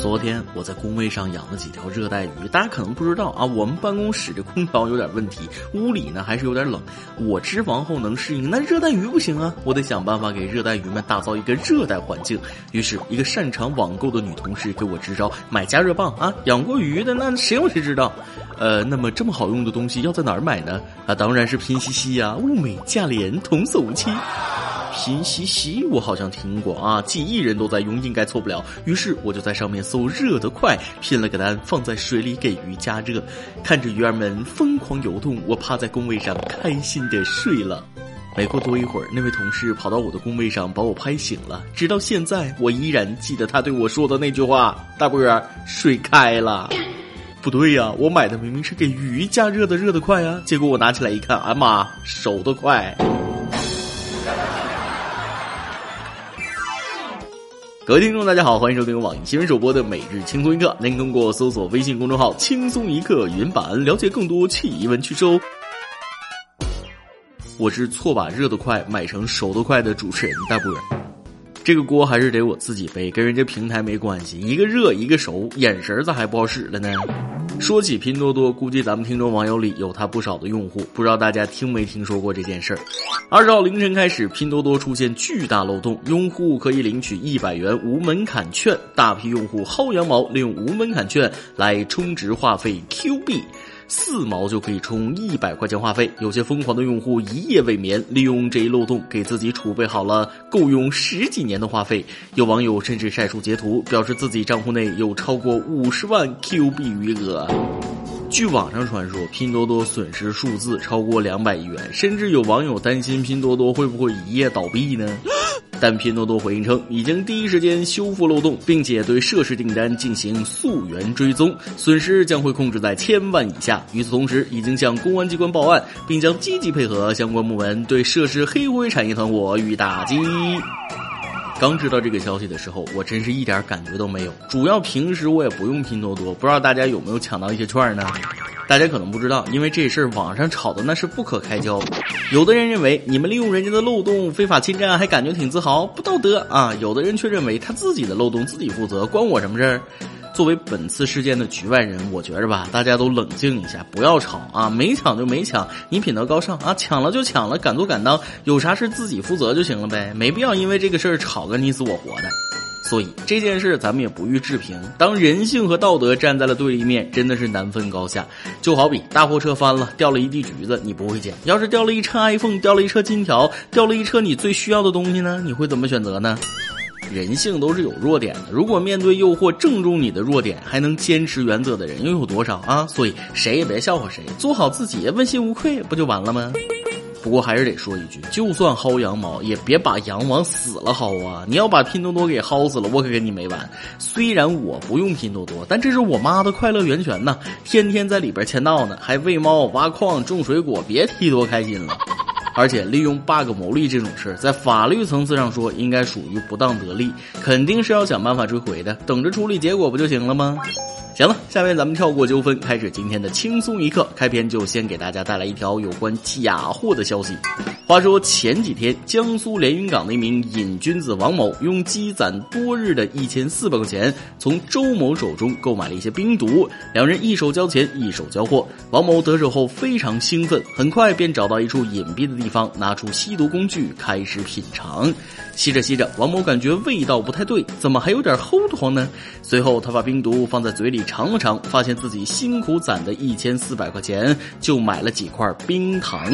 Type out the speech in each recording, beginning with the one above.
昨天我在工位上养了几条热带鱼，大家可能不知道啊，我们办公室的空调有点问题，屋里呢还是有点冷。我脂肪后能适应，那热带鱼不行啊，我得想办法给热带鱼们打造一个热带环境。于是，一个擅长网购的女同事给我支招：买加热棒啊！养过鱼的那谁有谁知道？呃，那么这么好用的东西要在哪儿买呢？啊，当然是拼夕夕呀，物美价廉，童叟无欺。拼夕夕，我好像听过啊，几亿人都在用，应该错不了。于是我就在上面搜热得快，拼了个单，放在水里给鱼加热。看着鱼儿们疯狂游动，我趴在工位上开心的睡了。没过多一会儿，那位同事跑到我的工位上把我拍醒了。直到现在，我依然记得他对我说的那句话：“大波儿，水开了。”不对呀，我买的明明是给鱼加热的热得快啊！结果我拿起来一看，啊妈，熟得快。各位听众，大家好，欢迎收听网易新闻首播的《每日轻松一刻》。您通过搜索微信公众号“轻松一刻”原版了解更多奇闻趣事哦。我是错把热得快买成熟得快的主持人大波，这个锅还是得我自己背，跟人家平台没关系。一个热，一个熟，眼神咋还不好使了呢？说起拼多多，估计咱们听众网友里有他不少的用户，不知道大家听没听说过这件事儿。二十号凌晨开始，拼多多出现巨大漏洞，用户可以领取一百元无门槛券，大批用户薅羊毛，利用无门槛券来充值话费 Q 币。四毛就可以充一百块钱话费，有些疯狂的用户一夜未眠，利用这一漏洞给自己储备好了够用十几年的话费。有网友甚至晒出截图，表示自己账户内有超过五十万 Q 币余额。据网上传说，拼多多损失数字超过两百亿元，甚至有网友担心拼多多会不会一夜倒闭呢？但拼多多回应称，已经第一时间修复漏洞，并且对涉事订单进行溯源追踪，损失将会控制在千万以下。与此同时，已经向公安机关报案，并将积极配合相关部门对涉事黑灰产业团伙予以打击。刚知道这个消息的时候，我真是一点感觉都没有。主要平时我也不用拼多多，不知道大家有没有抢到一些券呢？大家可能不知道，因为这事儿网上吵的那是不可开交。有的人认为你们利用人家的漏洞非法侵占，还感觉挺自豪，不道德啊！有的人却认为他自己的漏洞自己负责，关我什么事儿？作为本次事件的局外人，我觉着吧，大家都冷静一下，不要吵啊！没抢就没抢，你品德高尚啊！抢了就抢了，敢做敢当，有啥事自己负责就行了呗，没必要因为这个事儿吵个你死我活的。所以这件事咱们也不予置评。当人性和道德站在了对立面，真的是难分高下。就好比大货车翻了，掉了一地橘子，你不会捡；要是掉了一车 iPhone，掉了一车金条，掉了一车你最需要的东西呢？你会怎么选择呢？人性都是有弱点的。如果面对诱惑正中你的弱点，还能坚持原则的人又有多少啊？所以谁也别笑话谁，做好自己，问心无愧，不就完了吗？不过还是得说一句，就算薅羊毛，也别把羊往死了薅啊！你要把拼多多给薅死了，我可跟你没完。虽然我不用拼多多，但这是我妈的快乐源泉呐，天天在里边签到呢，还喂猫、挖矿、种水果，别提多开心了。而且利用 bug 牟利这种事儿，在法律层次上说，应该属于不当得利，肯定是要想办法追回的，等着处理结果不就行了吗？行了，下面咱们跳过纠纷，开始今天的轻松一刻。开篇就先给大家带来一条有关假货的消息。话说前几天，江苏连云港的一名瘾君子王某，用积攒多日的一千四百块钱，从周某手中购买了一些冰毒。两人一手交钱，一手交货。王某得手后非常兴奋，很快便找到一处隐蔽的地方，拿出吸毒工具开始品尝。吸着吸着，王某感觉味道不太对，怎么还有点齁得慌呢？随后他把冰毒放在嘴里尝了尝，发现自己辛苦攒的一千四百块钱就买了几块冰糖。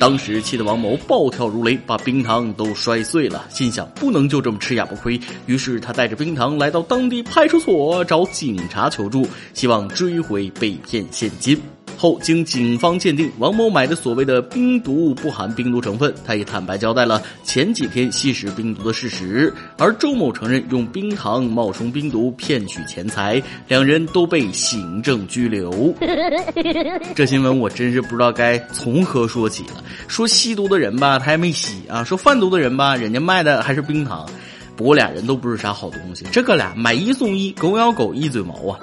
当时气得王某暴跳如雷，把冰糖都摔碎了，心想不能就这么吃哑巴亏。于是他带着冰糖来到当地派出所找警察求助，希望追回被骗现金。后经警方鉴定，王某买的所谓的冰毒不含冰毒成分，他也坦白交代了前几天吸食冰毒的事实。而周某承认用冰糖冒充冰毒骗取钱财，两人都被行政拘留。这新闻我真是不知道该从何说起了。说吸毒的人吧，他还没吸啊；说贩毒的人吧，人家卖的还是冰糖。不过俩人都不是啥好东西，这哥俩买一送一，狗咬狗一嘴毛啊。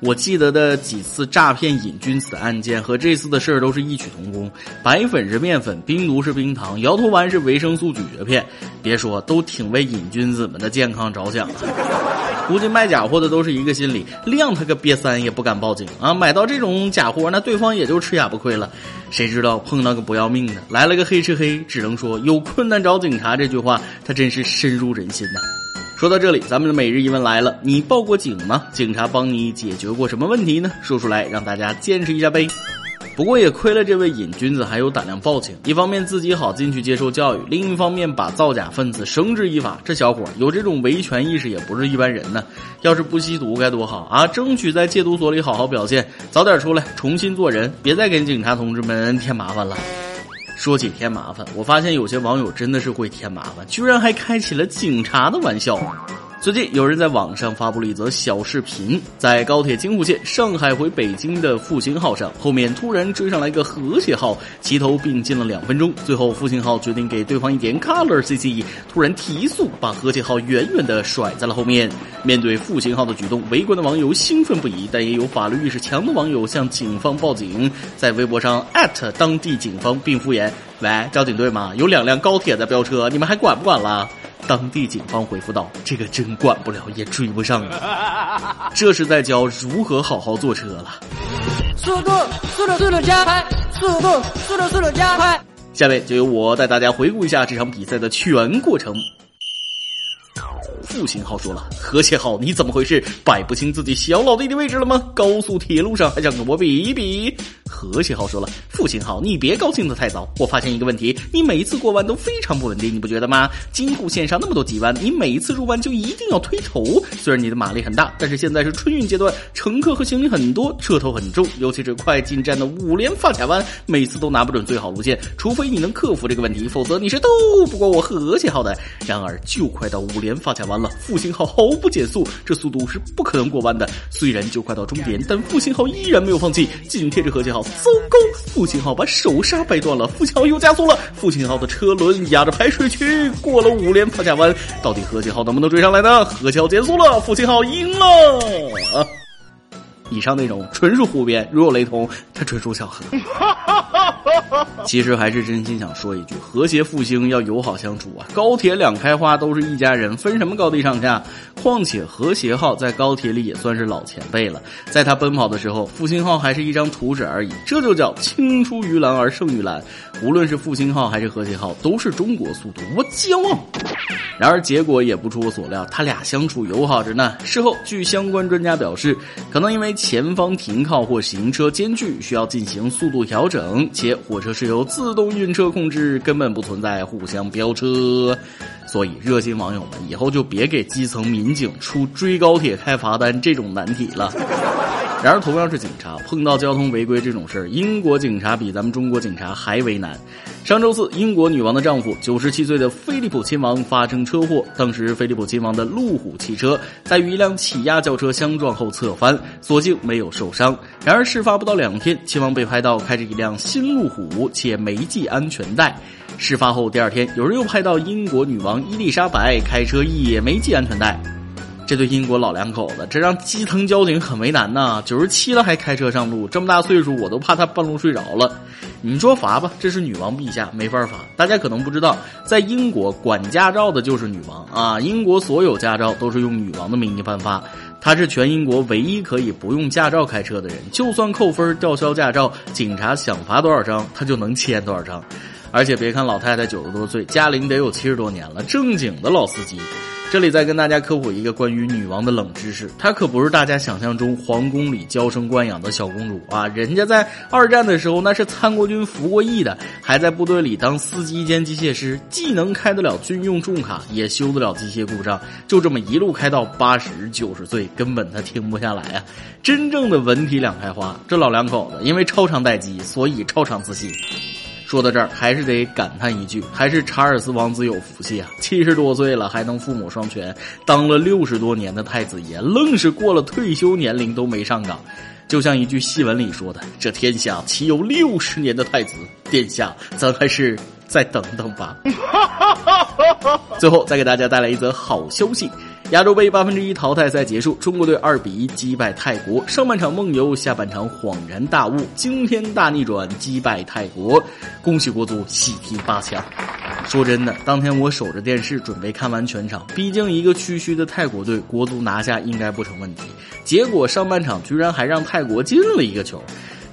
我记得的几次诈骗瘾君子的案件和这次的事儿都是异曲同工，白粉是面粉，冰毒是冰糖，摇头丸是维生素咀嚼片。别说，都挺为瘾君子们的健康着想。估计卖假货的都是一个心理，亮他个瘪三也不敢报警啊！买到这种假货，那对方也就吃哑巴亏了。谁知道碰到个不要命的，来了个黑吃黑，只能说有困难找警察。这句话他真是深入人心呐。说到这里，咱们的每日一问来了：你报过警吗？警察帮你解决过什么问题呢？说出来让大家见识一下呗。不过也亏了这位瘾君子还有胆量报警，一方面自己好进去接受教育，另一方面把造假分子绳之以法。这小伙有这种维权意识也不是一般人呢。要是不吸毒该多好啊！争取在戒毒所里好好表现，早点出来重新做人，别再给警察同志们添麻烦了。说起添麻烦，我发现有些网友真的是会添麻烦，居然还开起了警察的玩笑。最近有人在网上发布了一则小视频，在高铁京沪线上海回北京的复兴号上，后面突然追上来一个和谐号，齐头并进了两分钟，最后复兴号决定给对方一点 color CC，突然提速，把和谐号远远的甩在了后面。面对复兴号的举动，围观的网友兴奋不已，但也有法律意识强的网友向警方报警，在微博上艾特当地警方并敷衍：“喂，交警队吗？有两辆高铁在飙车，你们还管不管了？”当地警方回复道：“这个真管不了，也追不上了！这是在教如何好好坐车了。”速度，速度，速度加快！速度，速度，速度加快！下面就由我带大家回顾一下这场比赛的全过程。复兴号说了：“和谐号，你怎么回事？摆不清自己小老弟的位置了吗？高速铁路上还想跟我比一比？”和谐号说了：“复兴号，你别高兴的太早。我发现一个问题，你每一次过弯都非常不稳定，你不觉得吗？京沪线上那么多急弯，你每一次入弯就一定要推头。虽然你的马力很大，但是现在是春运阶段，乘客和行李很多，车头很重，尤其是快进站的五连发卡弯，每次都拿不准最好路线。除非你能克服这个问题，否则你是斗不过我和谐号的。然而，就快到五连发卡弯了，复兴号毫不减速，这速度是不可能过弯的。虽然就快到终点，但复兴号依然没有放弃，紧贴着和谐号。”糟糕！复兴号把手刹掰断了，复兴号又加速了。复兴号的车轮压着排水渠，过了五连发卡弯，到底和谐号能不能追上来呢？和谐号减速了，复兴号赢了。以上内容纯属胡编，如有雷同，它纯属巧合。其实还是真心想说一句：和谐复兴要友好相处啊！高铁两开花都是一家人，分什么高低上下？况且和谐号在高铁里也算是老前辈了，在他奔跑的时候，复兴号还是一张图纸而已。这就叫青出于蓝而胜于蓝。无论是复兴号还是和谐号，都是中国速度，我骄傲。然而结果也不出我所料，他俩相处友好着呢。事后，据相关专家表示，可能因为前方停靠或行车间距需要进行速度调整，且火车是由自动运车控制，根本不存在互相飙车。所以，热心网友们以后就别给基层民警出追高铁开罚单这种难题了。然而，同样是警察，碰到交通违规这种事儿，英国警察比咱们中国警察还为难。上周四，英国女王的丈夫九十七岁的菲利普亲王发生车祸，当时菲利普亲王的路虎汽车在与一辆起亚轿车相撞后侧翻，所幸没有受伤。然而，事发不到两天，亲王被拍到开着一辆新路虎且没系安全带。事发后第二天，有人又拍到英国女王伊丽莎白开车也没系安全带。这对英国老两口子，这让基层交警很为难呐。九十七了还开车上路，这么大岁数，我都怕他半路睡着了。你说罚吧，这是女王陛下，没法罚。大家可能不知道，在英国管驾照的就是女王啊。英国所有驾照都是用女王的名义颁发，她是全英国唯一可以不用驾照开车的人。就算扣分吊销驾照，警察想罚多少张，她就能签多少张。而且别看老太太九十多岁，驾龄得有七十多年了，正经的老司机。这里再跟大家科普一个关于女王的冷知识，她可不是大家想象中皇宫里娇生惯养的小公主啊！人家在二战的时候那是参国军服过役的，还在部队里当司机兼机械师，既能开得了军用重卡，也修得了机械故障，就这么一路开到八十九十岁，根本他停不下来啊！真正的文体两开花，这老两口子因为超长待机，所以超长自信。说到这儿，还是得感叹一句，还是查尔斯王子有福气啊！七十多岁了还能父母双全，当了六十多年的太子爷，愣是过了退休年龄都没上岗。就像一句戏文里说的：“这天下岂有六十年的太子？殿下，咱还是再等等吧。”最后再给大家带来一则好消息。亚洲杯八分之一淘汰赛结束，中国队二比一击败泰国。上半场梦游，下半场恍然大悟，惊天大逆转击败泰国，恭喜国足喜提八强。说真的，当天我守着电视准备看完全场，毕竟一个区区的泰国队，国足拿下应该不成问题。结果上半场居然还让泰国进了一个球。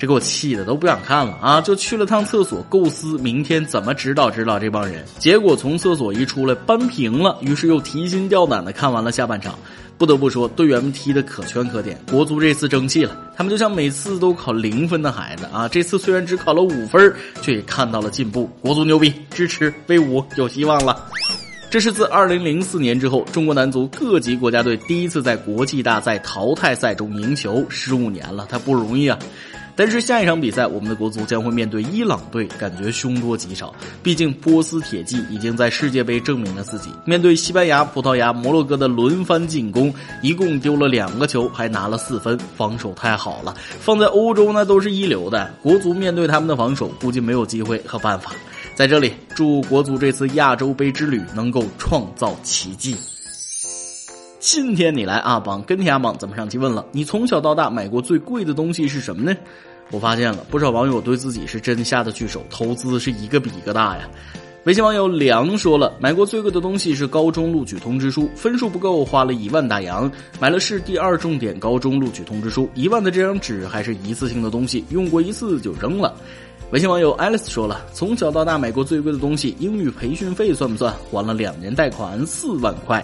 给我气的都不想看了啊！就去了趟厕所，构思明天怎么指导指导这帮人。结果从厕所一出来扳平了，于是又提心吊胆的看完了下半场。不得不说，队员们踢的可圈可点，国足这次争气了。他们就像每次都考零分的孩子啊，这次虽然只考了五分，却也看到了进步。国足牛逼，支持威武，有希望了。这是自2004年之后，中国男足各级国家队第一次在国际大赛淘汰赛中赢球，十五年了，他不容易啊。但是下一场比赛，我们的国足将会面对伊朗队，感觉凶多吉少。毕竟波斯铁骑已经在世界杯证明了自己。面对西班牙、葡萄牙、摩洛哥的轮番进攻，一共丢了两个球，还拿了四分，防守太好了。放在欧洲那都是一流的。国足面对他们的防守，估计没有机会和办法。在这里，祝国足这次亚洲杯之旅能够创造奇迹。今天你来阿榜跟帖阿榜怎么上期问了？你从小到大买过最贵的东西是什么呢？我发现了不少网友对自己是真下得去手，投资是一个比一个大呀。微信网友梁说了，买过最贵的东西是高中录取通知书，分数不够，花了一万大洋买了市第二重点高中录取通知书，一万的这张纸还是一次性的东西，用过一次就扔了。微信网友 Alice 说了，从小到大买过最贵的东西，英语培训费算不算？还了两年贷款四万块。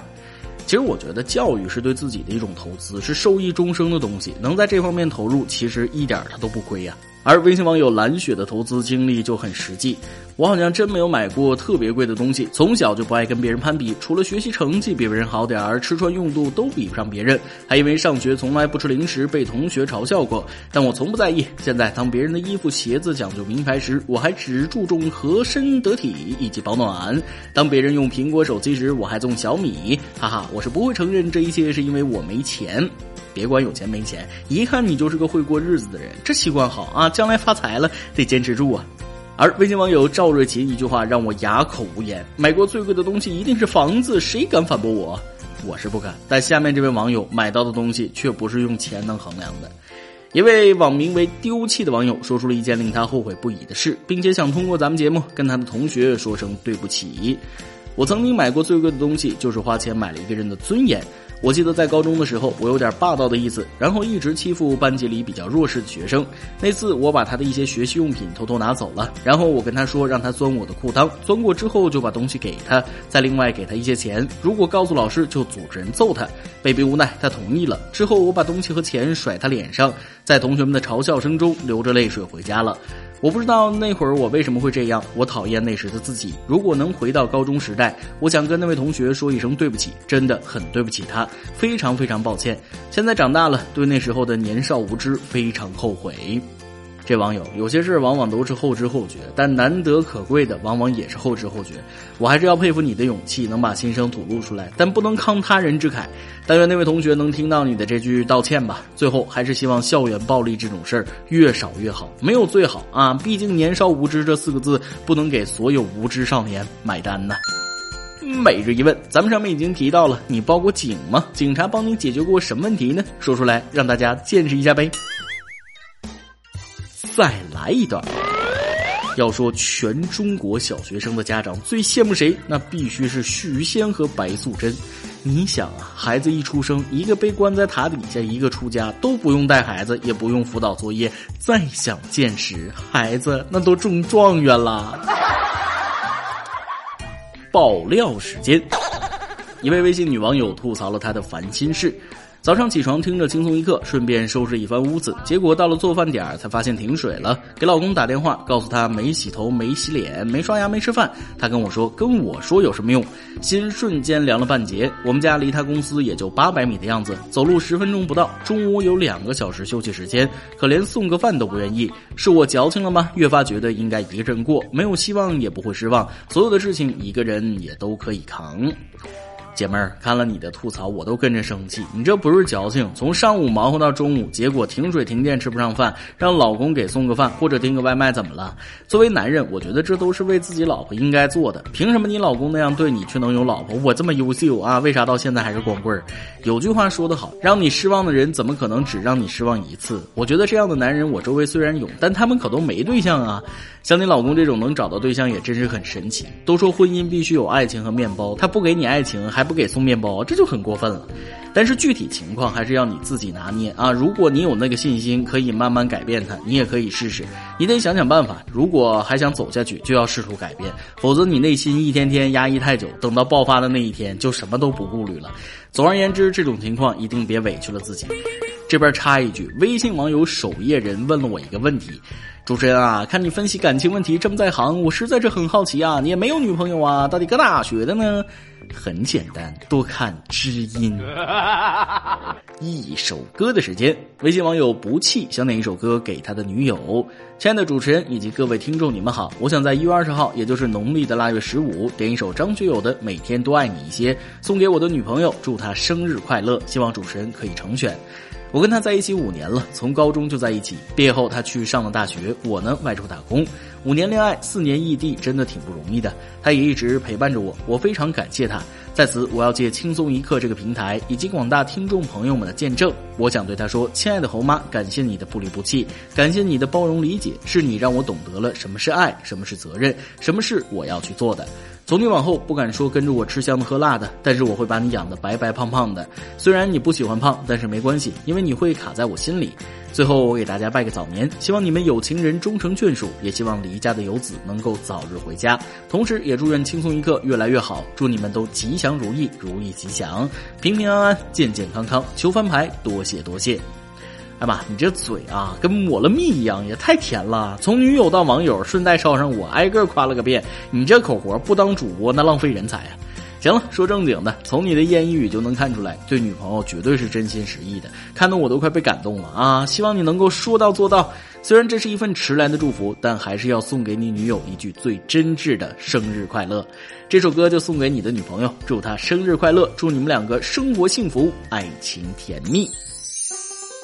其实我觉得教育是对自己的一种投资，是受益终生的东西。能在这方面投入，其实一点它都不亏呀。而微信网友蓝雪的投资经历就很实际，我好像真没有买过特别贵的东西。从小就不爱跟别人攀比，除了学习成绩比别人好点儿，吃穿用度都比不上别人，还因为上学从来不吃零食被同学嘲笑过。但我从不在意。现在当别人的衣服鞋子讲究名牌时，我还只注重合身得体以及保暖；当别人用苹果手机时，我还用小米。哈哈，我是不会承认这一切是因为我没钱。别管有钱没钱，一看你就是个会过日子的人，这习惯好啊！将来发财了得坚持住啊。而微信网友赵瑞琴一句话让我哑口无言：买过最贵的东西一定是房子，谁敢反驳我？我是不敢。但下面这位网友买到的东西却不是用钱能衡量的。一位网名为“丢弃”的网友说出了一件令他后悔不已的事，并且想通过咱们节目跟他的同学说声对不起。我曾经买过最贵的东西，就是花钱买了一个人的尊严。我记得在高中的时候，我有点霸道的意思，然后一直欺负班级里比较弱势的学生。那次我把他的一些学习用品偷偷拿走了，然后我跟他说让他钻我的裤裆，钻过之后就把东西给他，再另外给他一些钱。如果告诉老师就组织人揍他。被逼无奈，他同意了。之后我把东西和钱甩他脸上，在同学们的嘲笑声中流着泪水回家了。我不知道那会儿我为什么会这样，我讨厌那时的自己。如果能回到高中时代，我想跟那位同学说一声对不起，真的很对不起他，非常非常抱歉。现在长大了，对那时候的年少无知非常后悔。这网友有些事往往都是后知后觉，但难得可贵的往往也是后知后觉。我还是要佩服你的勇气，能把心声吐露出来，但不能慷他人之慨。但愿那位同学能听到你的这句道歉吧。最后，还是希望校园暴力这种事儿越少越好，没有最好啊。毕竟年少无知这四个字不能给所有无知少年买单呐。每日一问，咱们上面已经提到了，你报过警吗？警察帮你解决过什么问题呢？说出来让大家见识一下呗。再来一段。要说全中国小学生的家长最羡慕谁，那必须是许仙和白素贞。你想啊，孩子一出生，一个被关在塔底下，一个出家，都不用带孩子，也不用辅导作业，再想见识孩子，那都中状元了。爆料时间，一位微信女网友吐槽了她的烦心事。早上起床听着轻松一刻，顺便收拾一番屋子，结果到了做饭点儿才发现停水了。给老公打电话，告诉他没洗头、没洗脸、没刷牙、没吃饭。他跟我说：“跟我说有什么用？”心瞬间凉了半截。我们家离他公司也就八百米的样子，走路十分钟不到。中午有两个小时休息时间，可连送个饭都不愿意。是我矫情了吗？越发觉得应该一个人过，没有希望也不会失望。所有的事情一个人也都可以扛。姐妹儿，看了你的吐槽，我都跟着生气。你这不是矫情，从上午忙活到中午，结果停水停电吃不上饭，让老公给送个饭或者订个外卖，怎么了？作为男人，我觉得这都是为自己老婆应该做的。凭什么你老公那样对你却能有老婆？我这么优秀啊，为啥到现在还是光棍儿？有句话说得好，让你失望的人怎么可能只让你失望一次？我觉得这样的男人，我周围虽然有，但他们可都没对象啊。像你老公这种能找到对象，也真是很神奇。都说婚姻必须有爱情和面包，他不给你爱情，还不不给送面包，这就很过分了。但是具体情况还是要你自己拿捏啊！如果你有那个信心，可以慢慢改变它，你也可以试试。你得想想办法。如果还想走下去，就要试图改变，否则你内心一天天压抑太久，等到爆发的那一天，就什么都不顾虑了。总而言之，这种情况一定别委屈了自己。这边插一句，微信网友守夜人问了我一个问题。主持人啊，看你分析感情问题这么在行，我实在是很好奇啊，你也没有女朋友啊？到底搁哪学的呢？很简单，多看知音。一首歌的时间，微信网友不弃想点一首歌给他的女友。亲爱的主持人以及各位听众，你们好，我想在一月二十号，也就是农历的腊月十五，点一首张学友的《每天多爱你一些》，送给我的女朋友，祝她生日快乐。希望主持人可以成全。我跟他在一起五年了，从高中就在一起。毕业后他去上了大学，我呢外出打工。五年恋爱，四年异地，真的挺不容易的。他也一直陪伴着我，我非常感谢他。在此，我要借轻松一刻这个平台以及广大听众朋友们的见证，我想对他说：“亲爱的猴妈，感谢你的不离不弃，感谢你的包容理解，是你让我懂得了什么是爱，什么是责任，什么是我要去做的。”从今往后不敢说跟着我吃香的喝辣的，但是我会把你养得白白胖胖的。虽然你不喜欢胖，但是没关系，因为你会卡在我心里。最后我给大家拜个早年，希望你们有情人终成眷属，也希望离家的游子能够早日回家。同时也祝愿轻松一刻越来越好，祝你们都吉祥如意，如意吉祥，平平安安，健健康康。求翻牌，多谢多谢。哎妈，你这嘴啊，跟抹了蜜一样，也太甜了。从女友到网友，顺带捎上我，挨个夸了个遍。你这口活不当主播，那浪费人才啊！行了，说正经的，从你的言语就能看出来，对女朋友绝对是真心实意的，看得我都快被感动了啊！希望你能够说到做到。虽然这是一份迟来的祝福，但还是要送给你女友一句最真挚的生日快乐。这首歌就送给你的女朋友，祝她生日快乐，祝你们两个生活幸福，爱情甜蜜。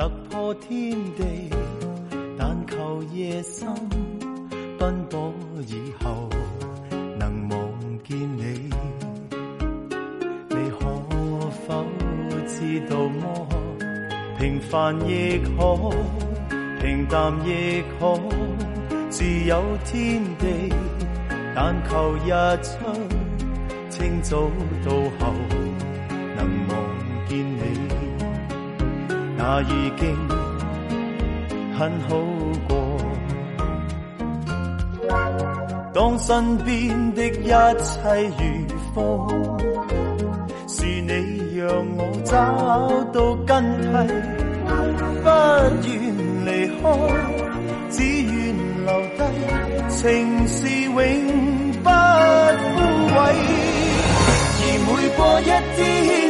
突破天地，但求夜深奔波以后能望见你。你可否知道么？平凡亦可，平淡亦可，自有天地。但求日出清早到后那已经很好过。当身边的一切如风，是你让我找到根蒂，不愿离开，只愿留低，情是永不枯萎。而每过一天，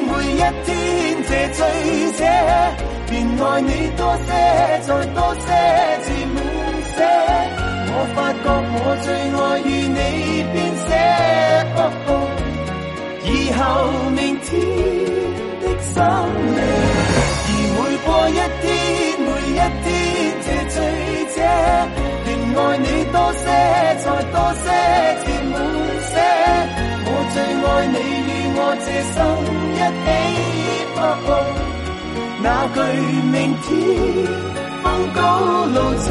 每一天，醉者。便爱你多些，再多些，至满些。我发觉我最爱与你编写。以后明天的生命，而每过一天，每一天，这醉者，便爱你多些，再多，些。最爱你与我这生一起。那句明天风高路斜，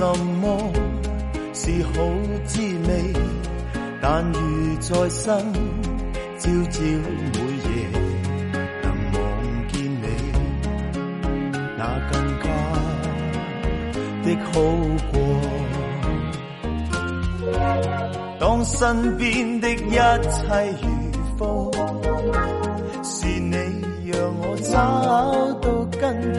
什么，是好滋味。但如在生，朝朝每夜能望见你，那更加的好过。当身边的一切如风，是你让我找到根蒂，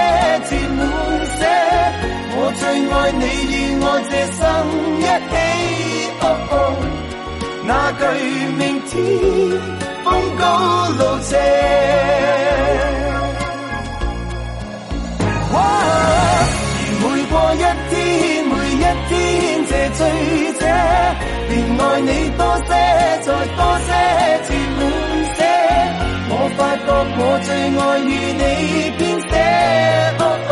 爱你与我这生一起，哦哦那句明天风高路斜。而每过一天，每一天这醉者，便爱你多些，再多些，至满些。我发觉我最爱与你编写，哦哦